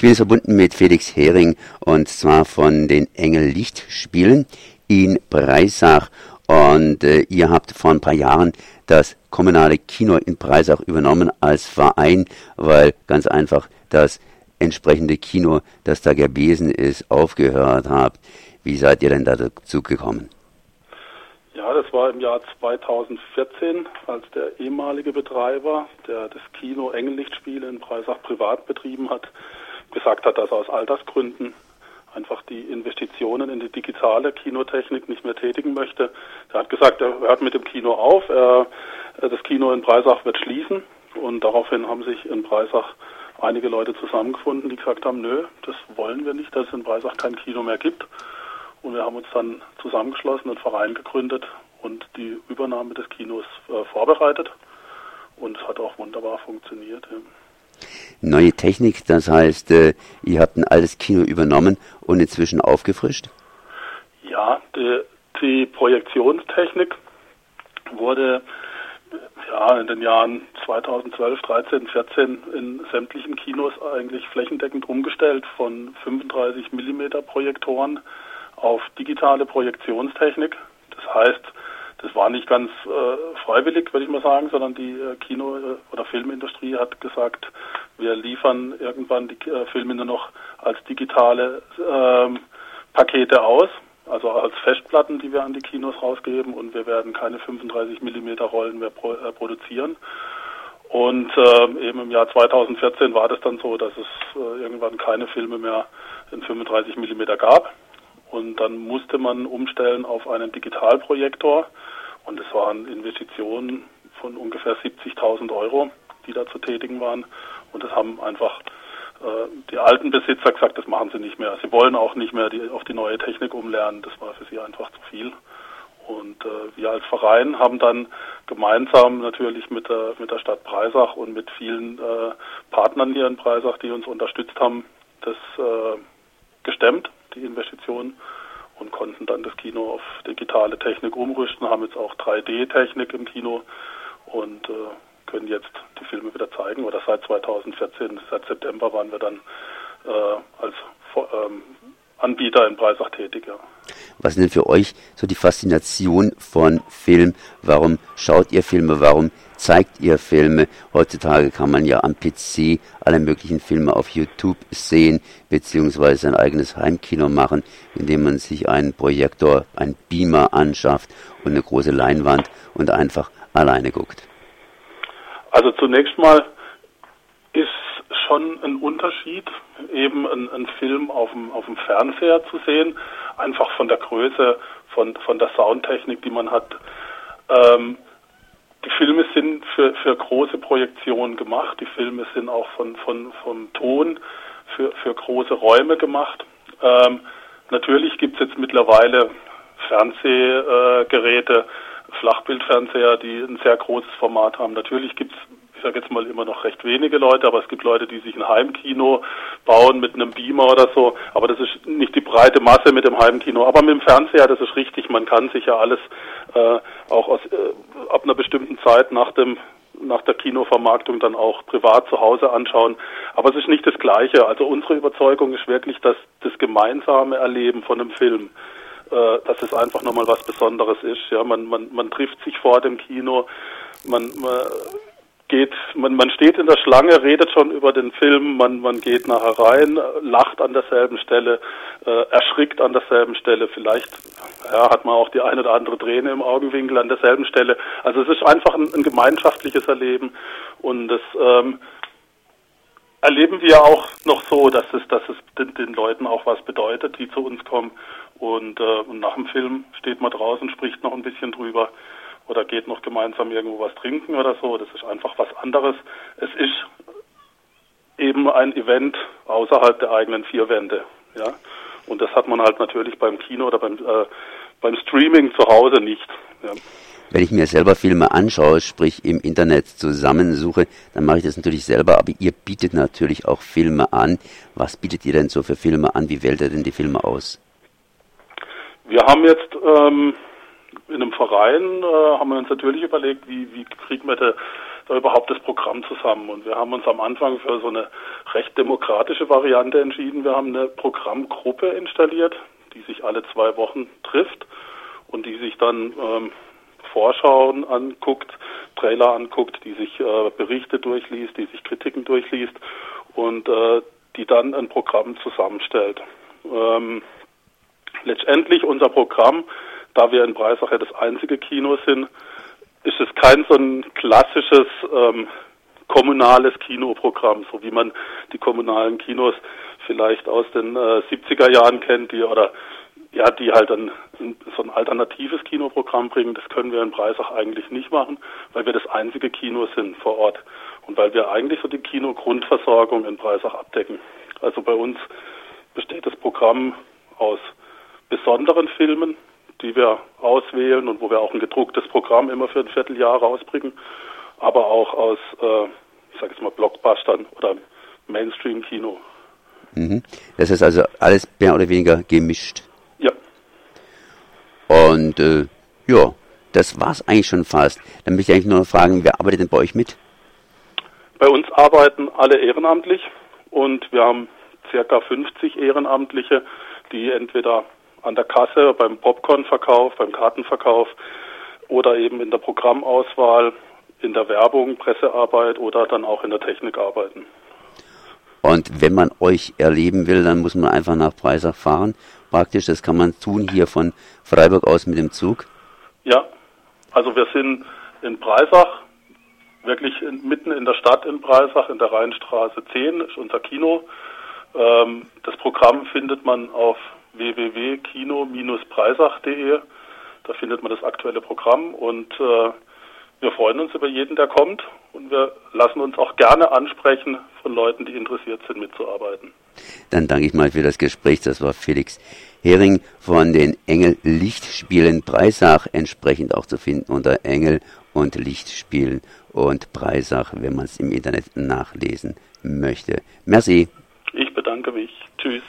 Ich bin jetzt verbunden mit Felix Hering und zwar von den Engel Lichtspielen in Breisach. Und äh, ihr habt vor ein paar Jahren das kommunale Kino in Breisach übernommen als Verein, weil ganz einfach das entsprechende Kino, das da gewesen ist, aufgehört habt. Wie seid ihr denn dazu gekommen? Ja, das war im Jahr 2014, als der ehemalige Betreiber, der das Kino Engellichtspiele in Breisach privat betrieben hat, gesagt hat, dass er aus Altersgründen einfach die Investitionen in die digitale Kinotechnik nicht mehr tätigen möchte. Er hat gesagt, er hört mit dem Kino auf, er, das Kino in Breisach wird schließen und daraufhin haben sich in Breisach einige Leute zusammengefunden, die gesagt haben, nö, das wollen wir nicht, dass es in Breisach kein Kino mehr gibt. Und wir haben uns dann zusammengeschlossen, einen Verein gegründet und die Übernahme des Kinos äh, vorbereitet. Und es hat auch wunderbar funktioniert. Ja neue Technik, das heißt, äh, ihr habt ein altes Kino übernommen und inzwischen aufgefrischt? Ja, die, die Projektionstechnik wurde ja, in den Jahren 2012, 13, 14 in sämtlichen Kinos eigentlich flächendeckend umgestellt von 35 mm Projektoren auf digitale Projektionstechnik. Das heißt, das war nicht ganz äh, freiwillig, würde ich mal sagen, sondern die äh, Kino- äh, oder Filmindustrie hat gesagt, wir liefern irgendwann die äh, Filme nur noch als digitale ähm, Pakete aus, also als Festplatten, die wir an die Kinos rausgeben und wir werden keine 35 mm Rollen mehr pro, äh, produzieren. Und äh, eben im Jahr 2014 war das dann so, dass es äh, irgendwann keine Filme mehr in 35 mm gab. Und dann musste man umstellen auf einen Digitalprojektor. Und es waren Investitionen von ungefähr 70.000 Euro, die da zu tätigen waren. Und das haben einfach äh, die alten Besitzer gesagt, das machen sie nicht mehr. Sie wollen auch nicht mehr die, auf die neue Technik umlernen. Das war für sie einfach zu viel. Und äh, wir als Verein haben dann gemeinsam natürlich mit der, mit der Stadt Breisach und mit vielen äh, Partnern hier in Breisach, die uns unterstützt haben, das äh, gestemmt, die Investitionen und konnten dann das Kino auf digitale Technik umrüsten, haben jetzt auch 3D-Technik im Kino und äh, können jetzt die Filme wieder zeigen. Oder seit 2014, seit September waren wir dann äh, als ähm, Anbieter in Breisach tätig. Ja. Was ist denn für euch so die Faszination von Film? Warum schaut ihr Filme? Warum zeigt ihr Filme? Heutzutage kann man ja am PC alle möglichen Filme auf YouTube sehen, beziehungsweise ein eigenes Heimkino machen, indem man sich einen Projektor, einen Beamer anschafft und eine große Leinwand und einfach alleine guckt. Also zunächst mal ist schon ein Unterschied, eben einen Film auf dem, auf dem Fernseher zu sehen, einfach von der Größe, von, von der Soundtechnik, die man hat. Ähm, die Filme sind für, für große Projektionen gemacht, die Filme sind auch von, von, vom Ton für, für große Räume gemacht. Ähm, natürlich gibt es jetzt mittlerweile Fernsehgeräte, Flachbildfernseher, die ein sehr großes Format haben. Natürlich gibt es ich sage jetzt mal immer noch recht wenige Leute, aber es gibt Leute, die sich ein Heimkino bauen mit einem Beamer oder so. Aber das ist nicht die breite Masse mit dem Heimkino. Aber mit dem Fernseher, das ist richtig. Man kann sich ja alles äh, auch aus, äh, ab einer bestimmten Zeit nach dem nach der Kinovermarktung dann auch privat zu Hause anschauen. Aber es ist nicht das Gleiche. Also unsere Überzeugung ist wirklich, dass das gemeinsame Erleben von einem Film, äh, dass es einfach nochmal was Besonderes ist. Ja, man, man, man trifft sich vor dem Kino, man, man geht, man, man steht in der Schlange, redet schon über den Film, man, man geht nachher rein, lacht an derselben Stelle, äh, erschrickt an derselben Stelle, vielleicht ja, hat man auch die eine oder andere Träne im Augenwinkel an derselben Stelle. Also es ist einfach ein, ein gemeinschaftliches Erleben und das ähm, erleben wir auch noch so, dass es, dass es den, den Leuten auch was bedeutet, die zu uns kommen und, äh, und nach dem Film steht man draußen, spricht noch ein bisschen drüber oder geht noch gemeinsam irgendwo was trinken oder so. Das ist einfach was anderes. Es ist eben ein Event außerhalb der eigenen vier Wände. Ja? Und das hat man halt natürlich beim Kino oder beim, äh, beim Streaming zu Hause nicht. Ja. Wenn ich mir selber Filme anschaue, sprich im Internet zusammensuche, dann mache ich das natürlich selber, aber ihr bietet natürlich auch Filme an. Was bietet ihr denn so für Filme an? Wie wählt ihr denn die Filme aus? Wir haben jetzt ähm, in einem Verein äh, haben wir uns natürlich überlegt, wie, wie kriegen wir de, da überhaupt das Programm zusammen. Und wir haben uns am Anfang für so eine recht demokratische Variante entschieden. Wir haben eine Programmgruppe installiert, die sich alle zwei Wochen trifft und die sich dann ähm, Vorschauen anguckt, Trailer anguckt, die sich äh, Berichte durchliest, die sich Kritiken durchliest und äh, die dann ein Programm zusammenstellt. Ähm, letztendlich unser Programm, da wir in Breisach ja das einzige Kino sind, ist es kein so ein klassisches ähm, kommunales Kinoprogramm, so wie man die kommunalen Kinos vielleicht aus den äh, 70er Jahren kennt, die oder ja, die halt dann so ein alternatives Kinoprogramm bringen. Das können wir in Breisach eigentlich nicht machen, weil wir das einzige Kino sind vor Ort und weil wir eigentlich so die Kinogrundversorgung in Breisach abdecken. Also bei uns besteht das Programm aus besonderen Filmen, die wir auswählen und wo wir auch ein gedrucktes Programm immer für ein Vierteljahr rausbringen, aber auch aus, äh, ich sage jetzt mal, Blockbustern oder Mainstream-Kino. Mhm. Das ist also alles mehr oder weniger gemischt. Ja. Und äh, ja, das war's eigentlich schon fast. Dann möchte ich eigentlich nur noch fragen, wer arbeitet denn bei euch mit? Bei uns arbeiten alle ehrenamtlich und wir haben circa 50 Ehrenamtliche, die entweder an der Kasse, beim Popcornverkauf, beim Kartenverkauf oder eben in der Programmauswahl, in der Werbung, Pressearbeit oder dann auch in der Technik arbeiten. Und wenn man euch erleben will, dann muss man einfach nach Breisach fahren. Praktisch, das kann man tun hier von Freiburg aus mit dem Zug. Ja, also wir sind in Breisach, wirklich in, mitten in der Stadt in Breisach, in der Rheinstraße 10, ist unser Kino. Ähm, das Programm findet man auf www.kino-preisach.de. Da findet man das aktuelle Programm und äh, wir freuen uns über jeden, der kommt und wir lassen uns auch gerne ansprechen von Leuten, die interessiert sind, mitzuarbeiten. Dann danke ich mal für das Gespräch. Das war Felix Hering von den Engel Lichtspielen Breisach, entsprechend auch zu finden unter Engel und Lichtspielen und Breisach, wenn man es im Internet nachlesen möchte. Merci. Ich bedanke mich. Tschüss.